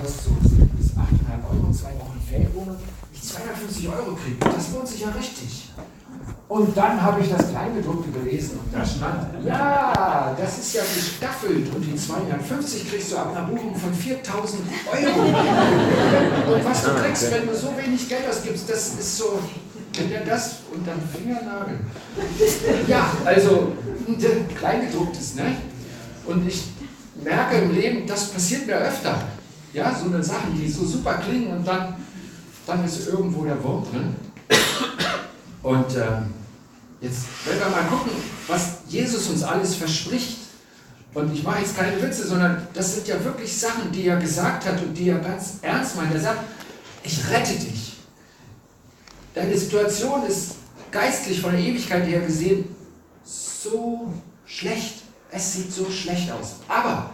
kostet so 7 bis 8,5 Euro, zwei Wochen Ferienwohnung, ich 250 Euro kriege, das lohnt sich ja richtig. Und dann habe ich das Kleingedruckte gelesen und da stand, ja, das ist ja gestaffelt und die 250 kriegst du ab einer Buchung von 4000 Euro. Und was du kriegst, wenn du so wenig Geld ausgibst, das ist so, wenn der das unterm Fingernagel. Ja, also Kleingedrucktes, ne? Und ich merke im Leben, das passiert mir öfter. Ja, so eine Sachen, die so super klingen und dann, dann ist irgendwo der Wurm drin. Und ähm, jetzt werden wir mal gucken, was Jesus uns alles verspricht. Und ich mache jetzt keine Witze, sondern das sind ja wirklich Sachen, die er gesagt hat und die er ganz ernst meint. Er sagt, ich rette dich. Deine Situation ist geistlich von der Ewigkeit her gesehen so schlecht. Es sieht so schlecht aus. Aber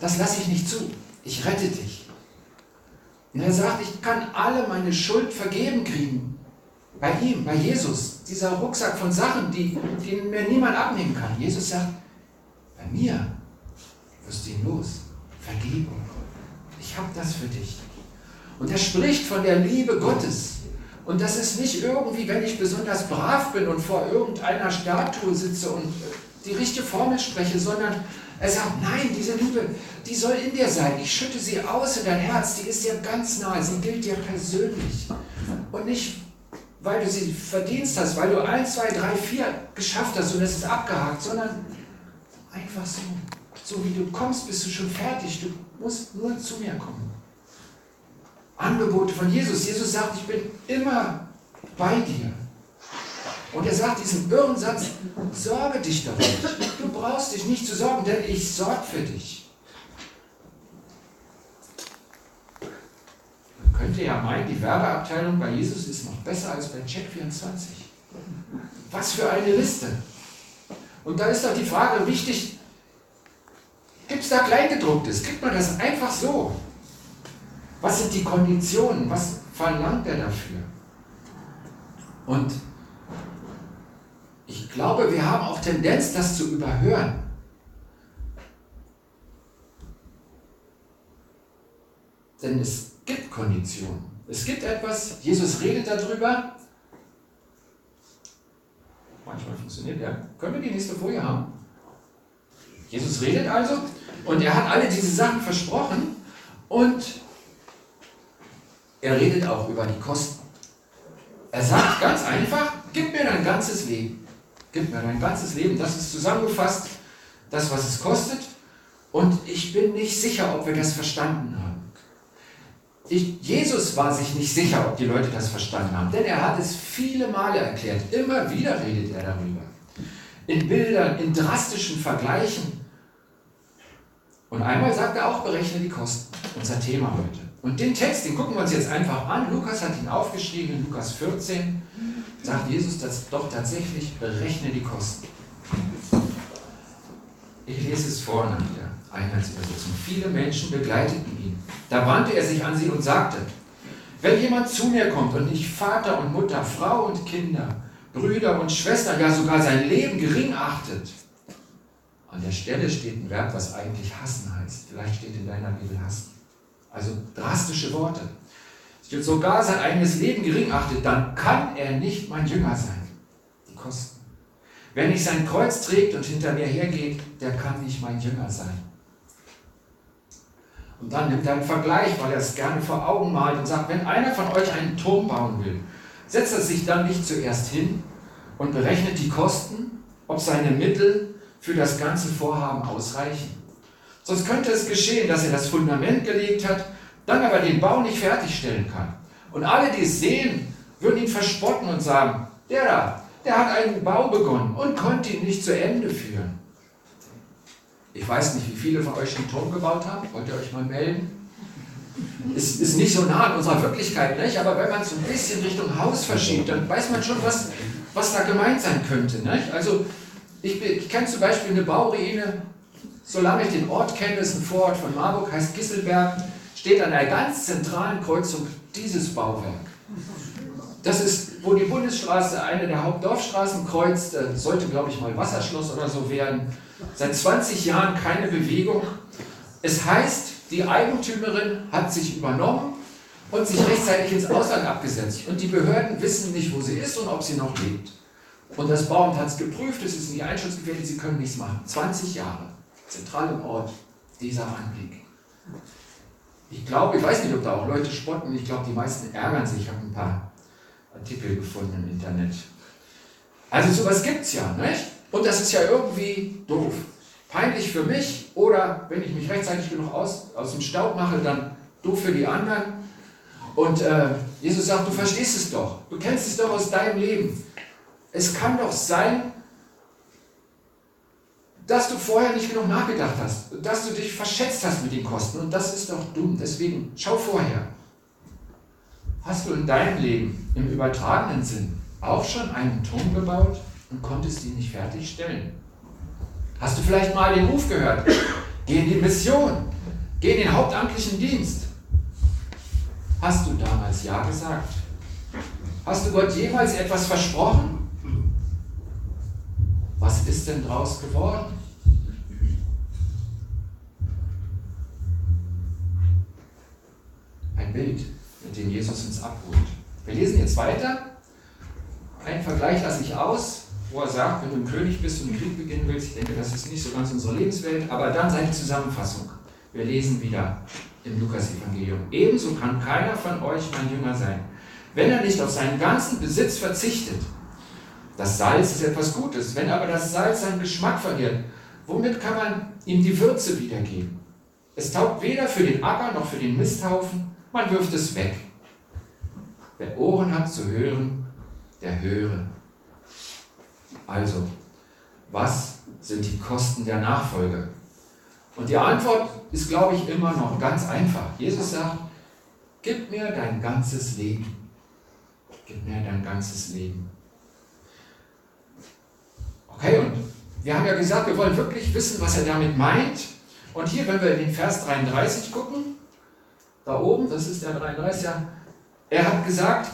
das lasse ich nicht zu. Ich rette dich. Und er sagt, ich kann alle meine Schuld vergeben kriegen. Bei ihm, bei Jesus. Dieser Rucksack von Sachen, die, die mir niemand abnehmen kann. Jesus sagt, bei mir wirst du ihn los. Vergebung. Ich habe das für dich. Und er spricht von der Liebe Gottes. Und das ist nicht irgendwie, wenn ich besonders brav bin und vor irgendeiner Statue sitze und die richtige Formel spreche, sondern er sagt, nein, diese Liebe, die soll in dir sein. Ich schütte sie aus in dein Herz, die ist dir ganz nahe, sie gilt dir persönlich. Und nicht, weil du sie verdienst hast, weil du 1, 2, 3, 4 geschafft hast und es ist abgehakt, sondern einfach so. So wie du kommst, bist du schon fertig. Du musst nur zu mir kommen. Angebote von Jesus. Jesus sagt, ich bin immer bei dir. Und er sagt diesen irren Satz, sorge dich darum. Du brauchst dich nicht zu sorgen, denn ich sorge für dich. Man könnte ja meinen, die Werbeabteilung bei Jesus ist noch besser als bei Check24. Was für eine Liste. Und da ist doch die Frage wichtig, gibt es da Kleingedrucktes? Gibt man das einfach so? Was sind die Konditionen? Was verlangt er dafür? Und ich glaube, wir haben auch Tendenz, das zu überhören. Denn es gibt Konditionen. Es gibt etwas, Jesus redet darüber. Manchmal funktioniert der. Können wir die nächste Folie haben? Jesus redet also und er hat alle diese Sachen versprochen und er redet auch über die Kosten. Er sagt ganz einfach, gib mir dein ganzes Leben. Gib mir dein ganzes Leben. Das ist zusammengefasst, das, was es kostet. Und ich bin nicht sicher, ob wir das verstanden haben. Ich, Jesus war sich nicht sicher, ob die Leute das verstanden haben, denn er hat es viele Male erklärt. Immer wieder redet er darüber. In Bildern, in drastischen Vergleichen. Und einmal sagt er auch, berechne die Kosten. Unser Thema heute. Und den Text, den gucken wir uns jetzt einfach an. Lukas hat ihn aufgeschrieben in Lukas 14 sagt Jesus das doch tatsächlich, berechne die Kosten. Ich lese es vor nach der Einheitsübersetzung. Viele Menschen begleiteten ihn. Da wandte er sich an sie und sagte, wenn jemand zu mir kommt und nicht Vater und Mutter, Frau und Kinder, Brüder und Schwestern, ja sogar sein Leben gering achtet, an der Stelle steht ein Verb, was eigentlich hassen heißt. Vielleicht steht in deiner Bibel hassen. Also drastische Worte sogar sein eigenes Leben gering achtet, dann kann er nicht mein Jünger sein. Die Kosten. Wer nicht sein Kreuz trägt und hinter mir hergeht, der kann nicht mein Jünger sein. Und dann nimmt er einen Vergleich, weil er es gerne vor Augen malt und sagt, wenn einer von euch einen Turm bauen will, setzt er sich dann nicht zuerst hin und berechnet die Kosten, ob seine Mittel für das ganze Vorhaben ausreichen. Sonst könnte es geschehen, dass er das Fundament gelegt hat dann aber den Bau nicht fertigstellen kann. Und alle, die es sehen, würden ihn verspotten und sagen, der da, der hat einen Bau begonnen und konnte ihn nicht zu Ende führen. Ich weiß nicht, wie viele von euch einen Turm gebaut haben. Wollt ihr euch mal melden? Ist, ist nicht so nah an unserer Wirklichkeit, nicht? aber wenn man es ein bisschen Richtung Haus verschiebt, dann weiß man schon, was, was da gemeint sein könnte. Nicht? Also ich, ich kenne zum Beispiel eine Bauruine, solange ich den Ort kenne, ist ein Vorort von Marburg, heißt Gisselberg steht an einer ganz zentralen Kreuzung dieses Bauwerk. Das ist, wo die Bundesstraße eine der Hauptdorfstraßen kreuzt, sollte, glaube ich, mal Wasserschloss oder so werden. Seit 20 Jahren keine Bewegung. Es heißt, die Eigentümerin hat sich übernommen und sich rechtzeitig ins Ausland abgesetzt. Und die Behörden wissen nicht, wo sie ist und ob sie noch lebt. Und das Bauamt hat es geprüft, es ist nicht einschutzgefährdet, sie können nichts machen. 20 Jahre, zentral im Ort, dieser Anblick. Ich glaube, ich weiß nicht, ob da auch Leute spotten, ich glaube, die meisten ärgern sich. Ich habe ein paar Artikel gefunden im Internet. Also sowas gibt es ja, nicht? Und das ist ja irgendwie doof. Peinlich für mich oder wenn ich mich rechtzeitig genug aus, aus dem Staub mache, dann doof für die anderen. Und äh, Jesus sagt, du verstehst es doch. Du kennst es doch aus deinem Leben. Es kann doch sein, dass du vorher nicht genug nachgedacht hast, dass du dich verschätzt hast mit den Kosten. Und das ist doch dumm. Deswegen schau vorher. Hast du in deinem Leben im übertragenen Sinn auch schon einen Turm gebaut und konntest ihn nicht fertigstellen? Hast du vielleicht mal den Ruf gehört? Geh in die Mission. Geh in den hauptamtlichen Dienst. Hast du damals Ja gesagt? Hast du Gott jemals etwas versprochen? Was ist denn draus geworden? Ein Bild, mit dem Jesus uns abholt. Wir lesen jetzt weiter. Einen Vergleich lasse ich aus, wo er sagt, wenn du ein König bist und einen Krieg beginnen willst, ich denke, das ist nicht so ganz unsere Lebenswelt, aber dann seine Zusammenfassung. Wir lesen wieder im Lukas-Evangelium. Ebenso kann keiner von euch mein Jünger sein, wenn er nicht auf seinen ganzen Besitz verzichtet das Salz ist etwas Gutes. Wenn aber das Salz seinen Geschmack verliert, womit kann man ihm die Würze wiedergeben? Es taugt weder für den Acker noch für den Misthaufen, man wirft es weg. Wer Ohren hat zu hören, der höre. Also, was sind die Kosten der Nachfolge? Und die Antwort ist, glaube ich, immer noch ganz einfach. Jesus sagt, gib mir dein ganzes Leben. Gib mir dein ganzes Leben. Okay, und wir haben ja gesagt, wir wollen wirklich wissen, was er damit meint. Und hier, wenn wir in den Vers 33 gucken, da oben, das ist der 33, ja, er hat gesagt,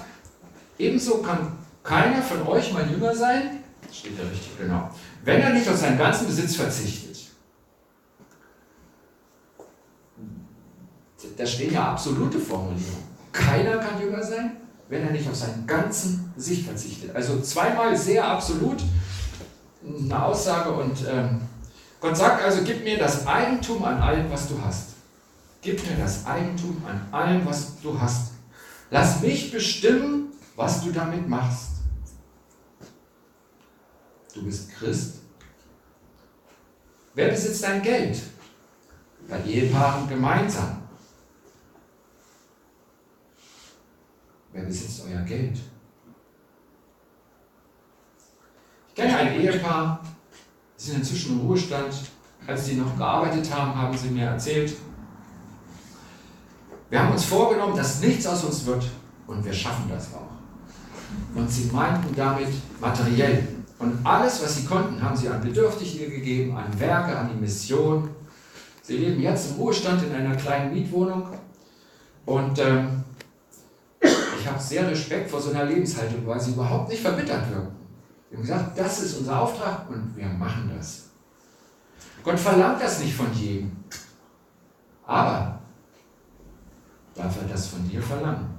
ebenso kann keiner von euch mein Jünger sein, steht da richtig, genau, wenn er nicht auf seinen ganzen Besitz verzichtet. Da stehen ja absolute Formulierungen. Keiner kann Jünger sein, wenn er nicht auf seinen ganzen Besitz verzichtet. Also zweimal sehr absolut eine Aussage und ähm, Gott sagt also, gib mir das Eigentum an allem, was du hast. Gib mir das Eigentum an allem, was du hast. Lass mich bestimmen, was du damit machst. Du bist Christ. Wer besitzt dein Geld? Bei Ehepaaren gemeinsam. Wer besitzt euer Geld? Ich kenne ein Ehepaar, die sind inzwischen im Ruhestand. Als sie noch gearbeitet haben, haben sie mir erzählt, wir haben uns vorgenommen, dass nichts aus uns wird und wir schaffen das auch. Und sie meinten damit materiell. Und alles, was sie konnten, haben sie an Bedürftige gegeben, an Werke, an die Mission. Sie leben jetzt im Ruhestand in einer kleinen Mietwohnung. Und ähm, ich habe sehr Respekt vor so einer Lebenshaltung, weil sie überhaupt nicht verbittert wirken. Wir haben gesagt, das ist unser Auftrag und wir machen das. Gott verlangt das nicht von jedem. Aber darf er das von dir verlangen?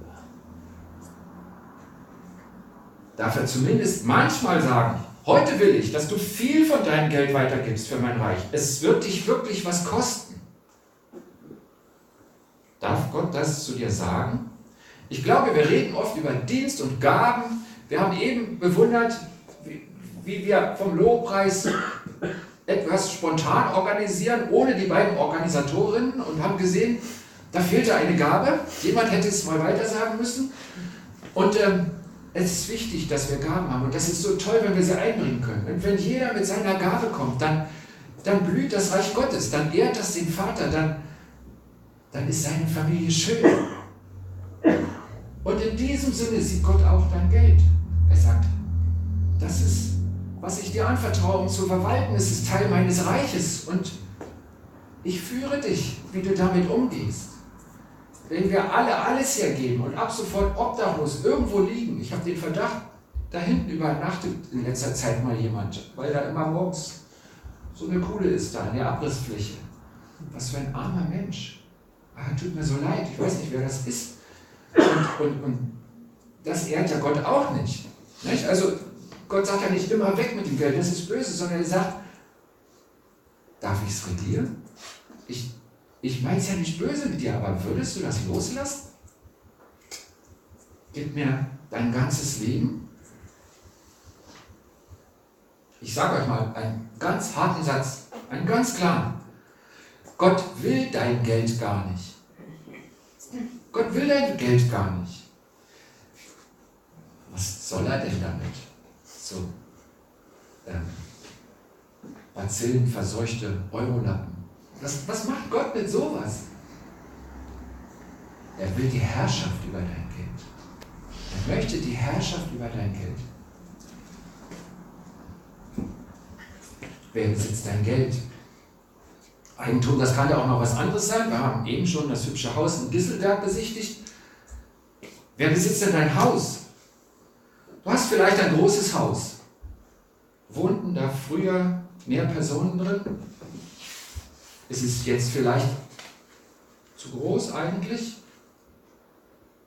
Darf er zumindest manchmal sagen, heute will ich, dass du viel von deinem Geld weitergibst für mein Reich. Es wird dich wirklich was kosten. Darf Gott das zu dir sagen? Ich glaube, wir reden oft über Dienst und Gaben. Wir haben eben bewundert, wie wir vom Lobpreis etwas spontan organisieren, ohne die beiden Organisatorinnen und haben gesehen, da fehlte eine Gabe. Jemand hätte es mal weiter sagen müssen. Und ähm, es ist wichtig, dass wir Gaben haben. Und das ist so toll, wenn wir sie einbringen können. Und wenn jeder mit seiner Gabe kommt, dann, dann blüht das Reich Gottes, dann ehrt das den Vater, dann, dann ist seine Familie schön. Und in diesem Sinne sieht Gott auch dein Geld. Er sagt, das ist was ich dir anvertraue, um zu verwalten. Es ist Teil meines Reiches und ich führe dich, wie du damit umgehst. Wenn wir alle alles hergeben und ab sofort obdachlos irgendwo liegen, ich habe den Verdacht, da hinten übernachtet in letzter Zeit mal jemand, weil da immer morgens so eine Kuhle ist da in der Abrissfläche. Was für ein armer Mensch. Ah, tut mir so leid, ich weiß nicht, wer das ist. Und, und, und das ehrt ja Gott auch nicht. nicht. Also Gott sagt ja nicht immer weg mit dem Geld, das ist böse, sondern er sagt, darf ich es regieren? Ich, ich meine es ja nicht böse mit dir, aber würdest du das loslassen? Gib mir dein ganzes Leben. Ich sage euch mal einen ganz harten Satz, einen ganz klaren. Gott will dein Geld gar nicht. Gott will dein Geld gar nicht. Was soll er denn damit? So ähm, bazillenverseuchte Eurolappen. Was, was macht Gott mit sowas? Er will die Herrschaft über dein Geld. Er möchte die Herrschaft über dein Geld. Wer besitzt dein Geld? Eigentum, das kann ja auch noch was anderes sein. Wir haben eben schon das hübsche Haus in Gisselberg besichtigt. Wer besitzt denn dein Haus? Du hast vielleicht ein großes Haus. Wohnten da früher mehr Personen drin? Ist es jetzt vielleicht zu groß eigentlich?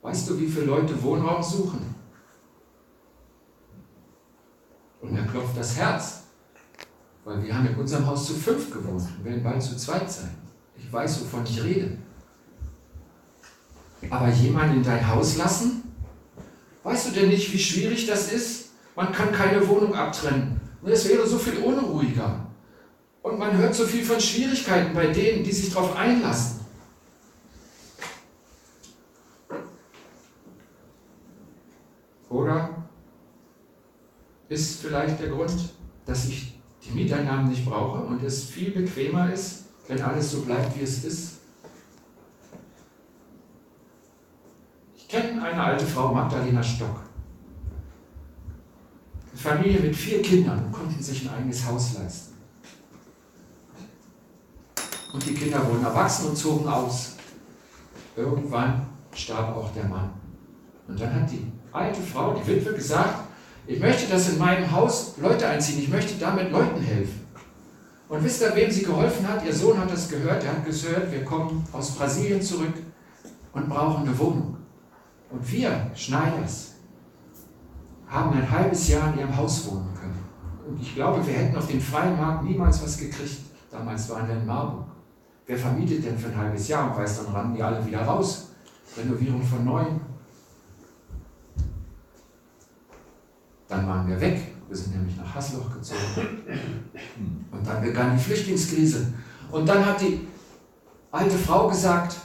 Weißt du, wie viele Leute Wohnraum suchen? Und mir klopft das Herz, weil wir haben in unserem Haus zu fünf gewohnt und werden bald zu zweit sein. Ich weiß, wovon ich rede. Aber jemanden in dein Haus lassen? Weißt du denn nicht, wie schwierig das ist? Man kann keine Wohnung abtrennen. Und es wäre so viel unruhiger. Und man hört so viel von Schwierigkeiten bei denen, die sich darauf einlassen. Oder ist vielleicht der Grund, dass ich die Mieteinnahmen nicht brauche und es viel bequemer ist, wenn alles so bleibt, wie es ist? Ich kenne eine alte Frau, Magdalena Stock. Eine Familie mit vier Kindern und konnten sich ein eigenes Haus leisten. Und die Kinder wurden erwachsen und zogen aus. Irgendwann starb auch der Mann. Und dann hat die alte Frau, die Witwe, gesagt, ich möchte, dass in meinem Haus Leute einziehen, ich möchte damit Leuten helfen. Und wisst ihr, wem sie geholfen hat? Ihr Sohn hat das gehört, er hat gehört, wir kommen aus Brasilien zurück und brauchen eine Wohnung. Und wir, Schneiders, haben ein halbes Jahr in ihrem Haus wohnen können. Und ich glaube, wir hätten auf dem freien Markt niemals was gekriegt. Damals waren wir in Marburg. Wer vermietet denn für ein halbes Jahr und weiß, dann rannten die alle wieder raus. Renovierung von neuen. Dann waren wir weg. Wir sind nämlich nach Hasloch gezogen. Und dann begann die Flüchtlingskrise. Und dann hat die alte Frau gesagt,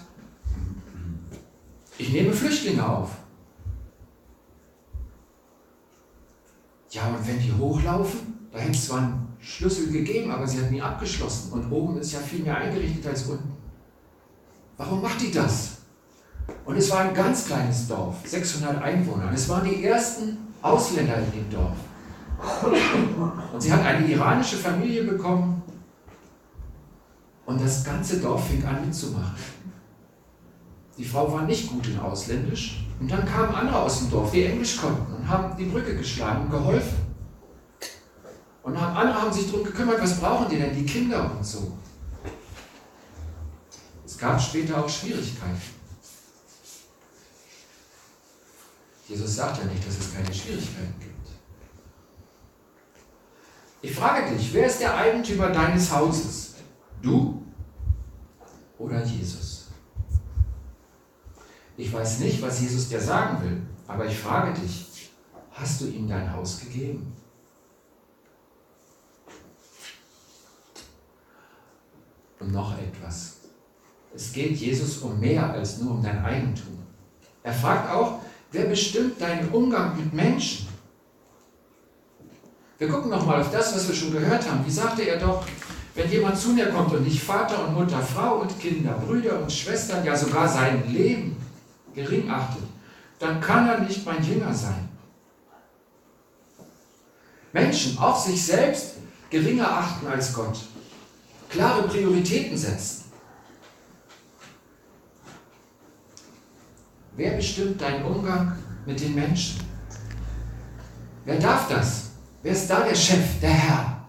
nehme Flüchtlinge auf. Ja, und wenn die hochlaufen, da hätte es zwar einen Schlüssel gegeben, aber sie hat nie abgeschlossen. Und oben ist ja viel mehr eingerichtet als unten. Warum macht die das? Und es war ein ganz kleines Dorf, 600 Einwohner. Und es waren die ersten Ausländer in dem Dorf. Und sie hat eine iranische Familie bekommen. Und das ganze Dorf fing an mitzumachen. Die Frau war nicht gut in Ausländisch. Und dann kamen andere aus dem Dorf, die Englisch konnten und haben die Brücke geschlagen und geholfen. Und andere haben sich darum gekümmert, was brauchen die denn, die Kinder und so. Es gab später auch Schwierigkeiten. Jesus sagt ja nicht, dass es keine Schwierigkeiten gibt. Ich frage dich, wer ist der Eigentümer deines Hauses? Du oder Jesus? Ich weiß nicht, was Jesus dir sagen will, aber ich frage dich, hast du ihm dein Haus gegeben? Und noch etwas. Es geht Jesus um mehr als nur um dein Eigentum. Er fragt auch, wer bestimmt deinen Umgang mit Menschen? Wir gucken nochmal auf das, was wir schon gehört haben. Wie sagte er doch, wenn jemand zu mir kommt und nicht Vater und Mutter, Frau und Kinder, Brüder und Schwestern, ja sogar sein Leben gering achtet, dann kann er nicht mein Jünger sein. Menschen auch sich selbst geringer achten als Gott, klare Prioritäten setzen. Wer bestimmt deinen Umgang mit den Menschen? Wer darf das? Wer ist da der Chef, der Herr?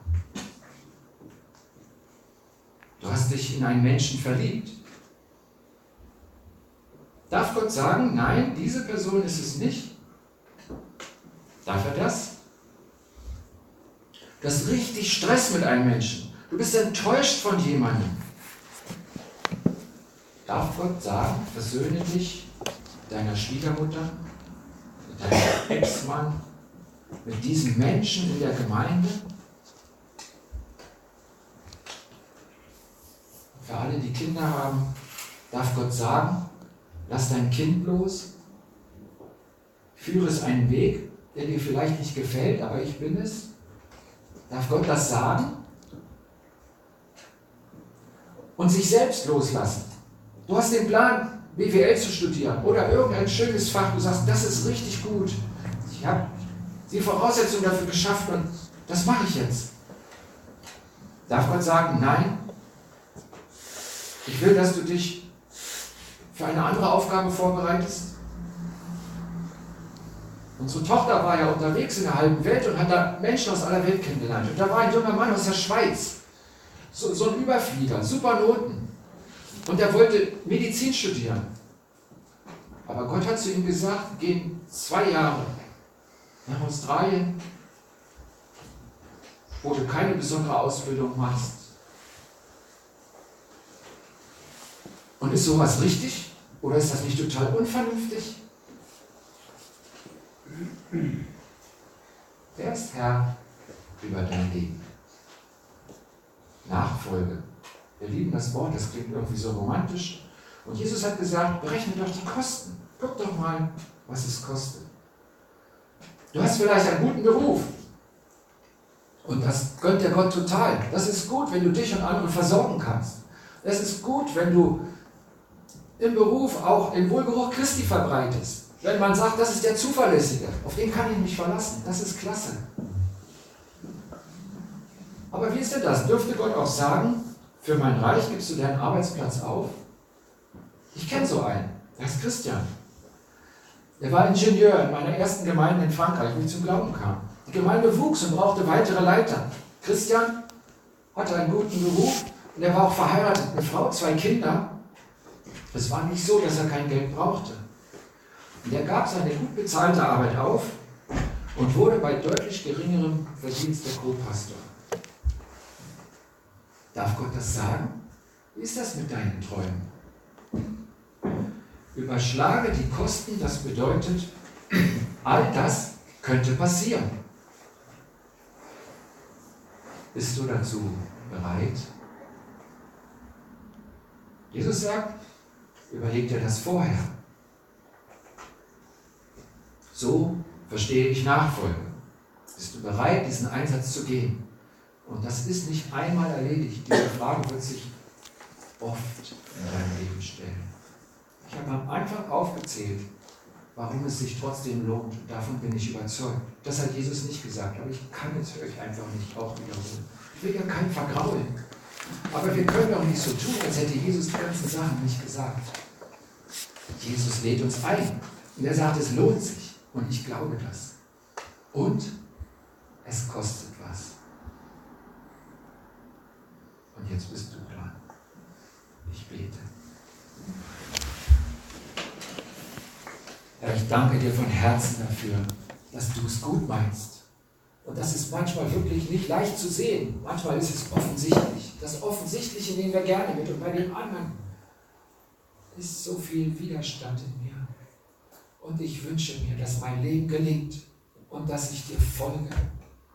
Du hast dich in einen Menschen verliebt. Darf Gott sagen, nein, diese Person ist es nicht? Darf er das? Du hast richtig Stress mit einem Menschen. Du bist enttäuscht von jemandem. Darf Gott sagen, versöhne dich mit deiner Schwiegermutter, mit deinem Ex-Mann, mit diesen Menschen in der Gemeinde? Für alle, die Kinder haben, darf Gott sagen, lass dein Kind los, führe es einen Weg, der dir vielleicht nicht gefällt, aber ich bin es. Darf Gott das sagen? Und sich selbst loslassen. Du hast den Plan, BWL zu studieren oder irgendein schönes Fach. Du sagst, das ist richtig gut. Ich habe die Voraussetzungen dafür geschaffen und das mache ich jetzt. Darf Gott sagen, nein, ich will, dass du dich für eine andere Aufgabe vorbereitest? Unsere Tochter war ja unterwegs in der halben Welt und hat da Menschen aus aller Welt kennengelernt. Und da war ein junger Mann aus der Schweiz, so, so ein Überflieger, super Noten. Und er wollte Medizin studieren. Aber Gott hat zu ihm gesagt, geh zwei Jahre nach Australien, wo du keine besondere Ausbildung machst. Und ist sowas richtig? Oder ist das nicht total unvernünftig? Wer ist Herr über dein Leben? Nachfolge. Wir lieben das Wort, das klingt irgendwie so romantisch. Und Jesus hat gesagt, berechne doch die Kosten. Guck doch mal, was es kostet. Du hast vielleicht einen guten Beruf. Und das gönnt der Gott total. Das ist gut, wenn du dich und andere versorgen kannst. Es ist gut, wenn du im Beruf auch den Wohlgeruch Christi verbreitest. Wenn man sagt, das ist der Zuverlässige, auf den kann ich mich verlassen, das ist klasse. Aber wie ist denn das? Dürfte Gott auch sagen, für mein Reich gibst du deinen Arbeitsplatz auf? Ich kenne so einen, der ist Christian. Der war Ingenieur in meiner ersten Gemeinde in Frankreich, wo ich zum Glauben kam. Die Gemeinde wuchs und brauchte weitere Leiter. Christian hatte einen guten Beruf und er war auch verheiratet, eine Frau, zwei Kinder. Es war nicht so, dass er kein Geld brauchte. Und er gab seine gut bezahlte Arbeit auf und wurde bei deutlich geringerem Verdienst der Co-Pastor. Darf Gott das sagen? Wie ist das mit deinen Träumen? Überschlage die Kosten, das bedeutet, all das könnte passieren. Bist du dazu bereit? Jesus sagt, Überleg dir das vorher. So verstehe ich Nachfolge. Bist du bereit, diesen Einsatz zu gehen? Und das ist nicht einmal erledigt. Diese Frage wird sich oft in deinem Leben stellen. Ich habe am Anfang aufgezählt, warum es sich trotzdem lohnt. Davon bin ich überzeugt. Das hat Jesus nicht gesagt, aber ich kann es euch einfach nicht auch wiederholen. Ich will ja keinen vergraulen. Aber wir können doch nicht so tun, als hätte Jesus die ganzen Sachen nicht gesagt. Jesus lädt uns ein. Und er sagt, es lohnt sich. Und ich glaube das. Und es kostet was. Und jetzt bist du dran. Ich bete. Herr, ich danke dir von Herzen dafür, dass du es gut meinst. Und das ist manchmal wirklich nicht leicht zu sehen. Manchmal ist es offensichtlich. Das Offensichtliche nehmen wir gerne mit. Und bei den anderen ist so viel Widerstand in mir. Und ich wünsche mir, dass mein Leben gelingt und dass ich dir folge,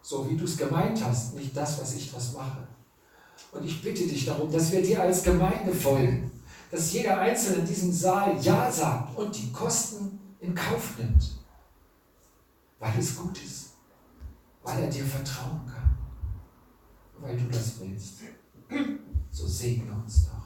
so wie du es gemeint hast, nicht das, was ich daraus mache. Und ich bitte dich darum, dass wir dir als Gemeinde folgen, dass jeder Einzelne in diesem Saal Ja sagt und die Kosten in Kauf nimmt, weil es gut ist, weil er dir vertrauen kann, weil du das willst. So segne uns doch.